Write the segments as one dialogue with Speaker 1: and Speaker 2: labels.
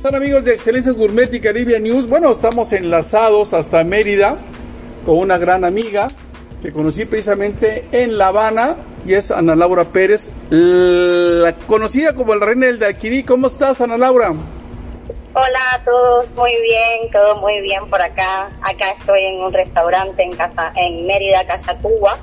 Speaker 1: Hola amigos de Excelencia Gourmet y Caribbean News? Bueno, estamos enlazados hasta Mérida con una gran amiga que conocí precisamente en La Habana y es Ana Laura Pérez, la conocida como el reina del Daiquiri. ¿Cómo estás, Ana Laura?
Speaker 2: Hola a todos, muy bien, todo muy bien por acá. Acá estoy en un restaurante en casa, en Mérida, Casa Cuba,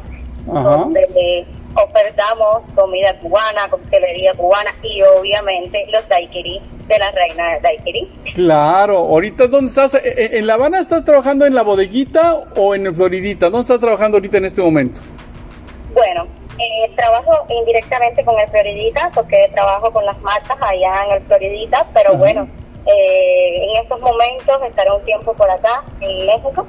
Speaker 2: donde ofertamos comida cubana, coctelería cubana y obviamente los daiquiris de la reina de daiquiri.
Speaker 1: Claro, ahorita ¿dónde estás? ¿E, e, ¿En La Habana estás trabajando en la bodeguita o en Floridita? ¿Dónde estás trabajando ahorita en este momento?
Speaker 2: Bueno, eh, trabajo indirectamente con el Floridita porque trabajo con las marcas allá en el Floridita, pero bueno eh, en estos momentos estaré un tiempo por acá, en México,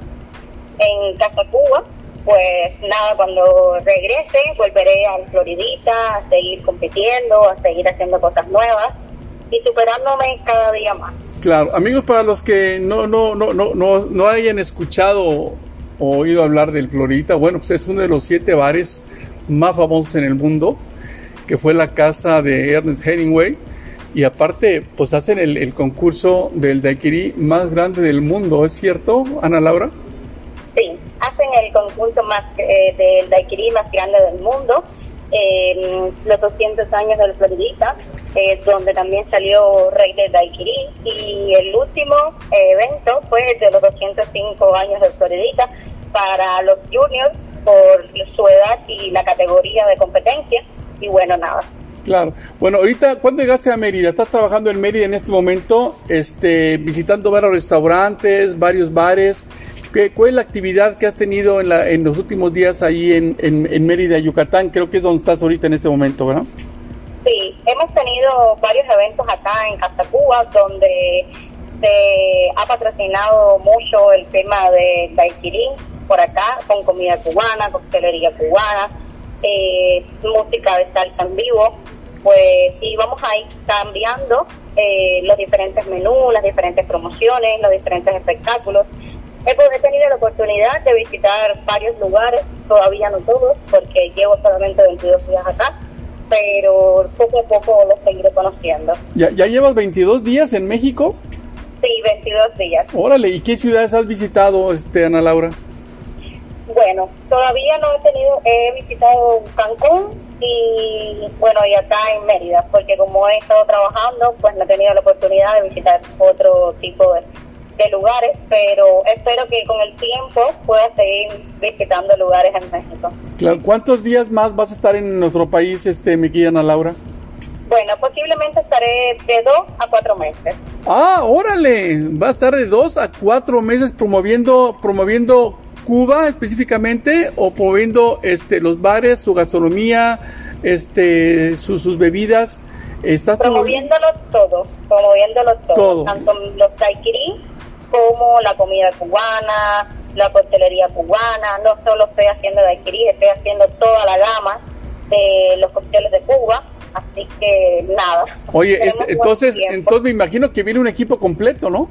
Speaker 2: en Casa Cuba. Pues nada, cuando regrese volveré al Floridita a seguir compitiendo, a seguir haciendo cosas nuevas y superándome cada día más.
Speaker 1: Claro, amigos, para los que no, no, no, no, no, no hayan escuchado o oído hablar del Floridita, bueno, pues es uno de los siete bares más famosos en el mundo, que fue la casa de Ernest Hemingway y aparte, pues hacen el, concurso del daiquiri más grande del mundo, ¿es cierto, Ana Laura?
Speaker 2: Hacen el concurso más eh, del daiquiri más grande del mundo, en los 200 años del Floridita, eh, donde también salió Rey del Daiquiri, y el último evento fue el de los 205 años del Floridita para los juniors por su edad y la categoría de competencia, y bueno, nada,
Speaker 1: Claro. Bueno, ahorita, ¿cuándo llegaste a Mérida? ¿Estás trabajando en Mérida en este momento? Este, visitando varios restaurantes, varios bares. ¿Qué, ¿Cuál es la actividad que has tenido en, la, en los últimos días ahí en, en, Mérida, Yucatán? Creo que es donde estás ahorita en este momento, ¿verdad?
Speaker 2: Sí, hemos tenido varios eventos acá en Casa Cuba donde se ha patrocinado mucho el tema de Daiquirí por acá, con comida cubana, coctelería cubana, eh, música de salsa en vivo pues sí vamos a ir cambiando eh, los diferentes menús, las diferentes promociones, los diferentes espectáculos. He, tenido la oportunidad de visitar varios lugares, todavía no todos, porque llevo solamente 22 días acá, pero poco a poco los seguiré conociendo.
Speaker 1: ¿Ya, ya llevas 22 días en México?
Speaker 2: Sí, 22 días.
Speaker 1: Órale, ¿y qué ciudades has visitado, este, Ana Laura?
Speaker 2: Bueno, todavía no he tenido, he visitado Cancún, y bueno, y acá en Mérida, porque como he estado trabajando, pues no he tenido la oportunidad de visitar otro tipo de, lugares, pero espero que con el tiempo pueda seguir visitando lugares en México.
Speaker 1: Claro, ¿cuántos días más vas a estar en nuestro país, este, mi Ana Laura?
Speaker 2: Bueno, posiblemente estaré de dos a cuatro meses.
Speaker 1: Ah, órale, va a estar de dos a cuatro meses promoviendo, promoviendo Cuba específicamente o promoviendo este, los bares, su gastronomía, este, sus bebidas?
Speaker 2: ¿Estás promoviéndolo todo, promoviéndolo todo, tanto los daiquiris como la comida cubana, la coctelería cubana, no solo estoy haciendo daiquiri, estoy haciendo toda la gama de los cócteles de Cuba, así que nada.
Speaker 1: Oye, este, entonces, entonces me imagino que viene un equipo completo, ¿no?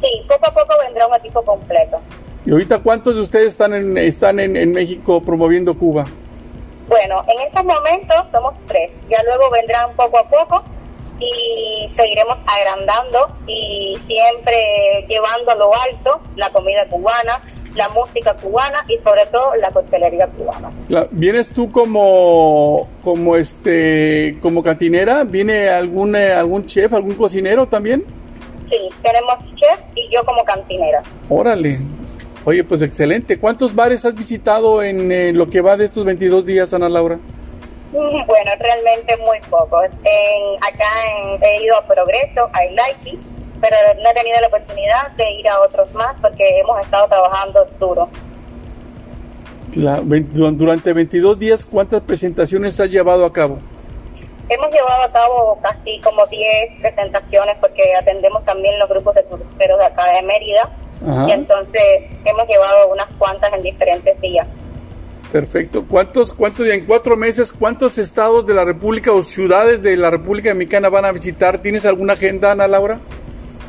Speaker 2: Sí, poco a poco vendrá un equipo completo.
Speaker 1: ¿Y ahorita cuántos de ustedes están en, están en, México promoviendo Cuba?
Speaker 2: Bueno, en estos momentos somos tres. Ya luego vendrán poco a poco y seguiremos agrandando y siempre llevando a lo alto la comida cubana, la música cubana y sobre todo la coctelería cubana.
Speaker 1: ¿Vienes tú como como este como cantinera? ¿Viene algún eh, algún chef, algún cocinero también?
Speaker 2: Sí, tenemos chef y yo como cantinera.
Speaker 1: Órale, Oye, pues excelente. ¿Cuántos bares has visitado en eh, lo que va de estos 22 días, Ana Laura?
Speaker 2: Mm, bueno, realmente muy pocos. En, acá he ido a Progreso, a Like, pero no he tenido la oportunidad de ir a otros más porque hemos estado trabajando duro.
Speaker 1: durante 22 días, ¿cuántas presentaciones has llevado a cabo?
Speaker 2: Hemos llevado a cabo casi como 10 presentaciones porque atendemos también los grupos de cruceros de acá de Mérida y entonces hemos llevado unas cuantas en diferentes días.
Speaker 1: Perfecto. ¿Cuántos, cuántos, en cuatro meses, cuántos estados de la República o ciudades de la República Dominicana van a visitar? ¿Tienes alguna agenda, Ana Laura?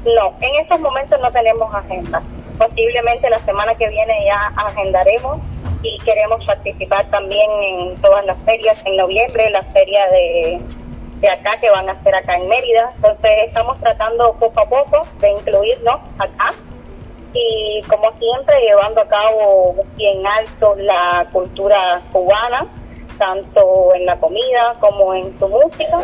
Speaker 2: No, en estos momentos no tenemos agenda. Posiblemente la semana que viene ya agendaremos y queremos participar también en todas las ferias. En noviembre, la feria de de acá que van a hacer acá en Mérida. Entonces estamos tratando poco a poco de incluirnos acá y como siempre llevando a cabo bien alto la cultura cubana, tanto en la comida como en su música,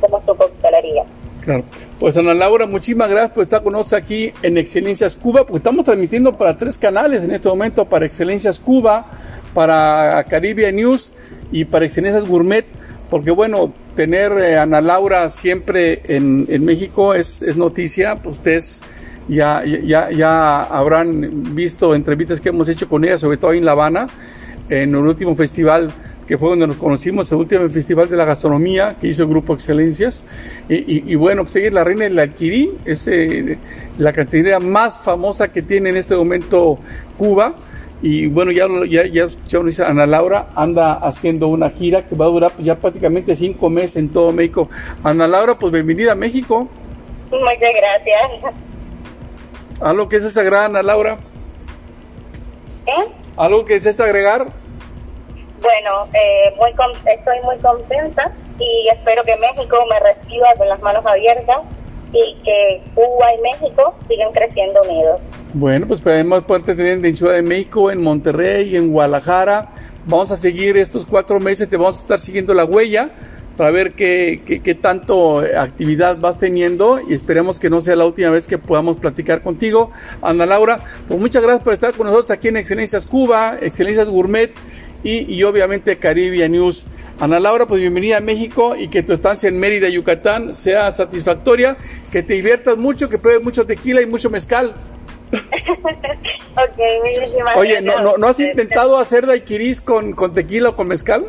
Speaker 2: como su coctelería.
Speaker 1: Claro. Pues Ana Laura, muchísimas gracias por estar con nosotros aquí en Excelencias Cuba, porque estamos transmitiendo para tres canales en este momento, para Excelencias Cuba, para Caribbean News y para Excelencias Gourmet, porque bueno, tener a Ana Laura siempre en, en México es, es noticia, pues ustedes ya, ya, ya habrán visto entrevistas que hemos hecho con ella, sobre todo ahí en La Habana, en el último festival que fue donde nos conocimos, el último festival de la gastronomía que hizo el Grupo Excelencias. Y, bueno, pues ella es la reina del Alquirí, es eh, la cantinera más famosa que tiene en este momento Cuba. Y bueno, ya, ya, ya escucharon, Ana Laura, anda haciendo una gira que va a durar ya prácticamente cinco meses en todo México. Ana Laura, pues bienvenida a México.
Speaker 2: Muchas gracias.
Speaker 1: ¿Algo que es agregar, Ana Laura?
Speaker 2: ¿Eh?
Speaker 1: ¿Algo que es agregar?
Speaker 2: Bueno, eh, muy estoy muy contenta y espero que México me reciba con las manos abiertas y que Cuba y México sigan creciendo unidos.
Speaker 1: Bueno, pues podemos tener en Ciudad de México, en Monterrey, en Guadalajara. Vamos a seguir estos cuatro meses, te vamos a estar siguiendo la huella para ver qué, qué, qué, tanto actividad vas teniendo y esperemos que no sea la última vez que podamos platicar contigo. Ana Laura, pues muchas gracias por estar con nosotros aquí en Excelencias Cuba, Excelencias Gourmet y, y obviamente Caribia News. Ana Laura, pues bienvenida a México y que tu estancia en Mérida, Yucatán, sea satisfactoria, que te diviertas mucho, que pruebes mucho tequila y mucho mezcal.
Speaker 2: ok,
Speaker 1: Oye, ¿no, no, ¿no has intentado hacer daiquiris con, con tequila o con mezcal?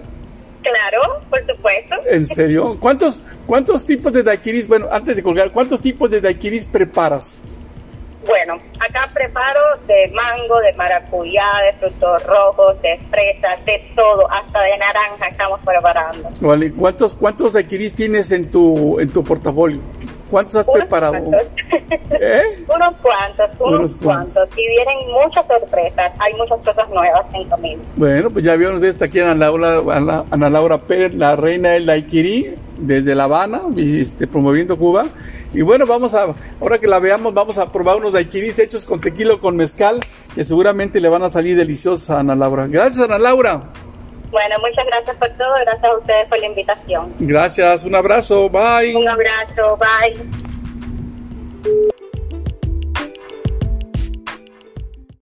Speaker 2: Claro, por supuesto.
Speaker 1: ¿En serio? ¿Cuántos, cuántos tipos de daiquiris, bueno, antes de colgar, cuántos tipos de daiquiris preparas?
Speaker 2: Bueno, acá preparo de mango, de maracuyá, de frutos rojos, de fresa, de todo, hasta de naranja estamos preparando.
Speaker 1: Vale, ¿cuántos, cuántos daiquiris tienes en tu, en tu portafolio? ¿Cuántos has preparado?
Speaker 2: ¿Eh? Unos cuantos, unos, cuantos. Y vienen muchas sorpresas. Hay muchas cosas nuevas en camino.
Speaker 1: Bueno, pues ya vieron de esta aquí Ana Laura, Ana Laura Pérez, la reina del daiquiri, desde La Habana, este, promoviendo Cuba. Y bueno, vamos a, ahora que la veamos, vamos a probar unos daiquiris hechos con tequila o con mezcal, que seguramente le van a salir deliciosos a Ana Laura. Gracias, Ana Laura.
Speaker 2: Bueno, muchas gracias por todo. Gracias a ustedes por la invitación.
Speaker 1: Gracias. Un abrazo. Bye.
Speaker 2: Un abrazo. Bye.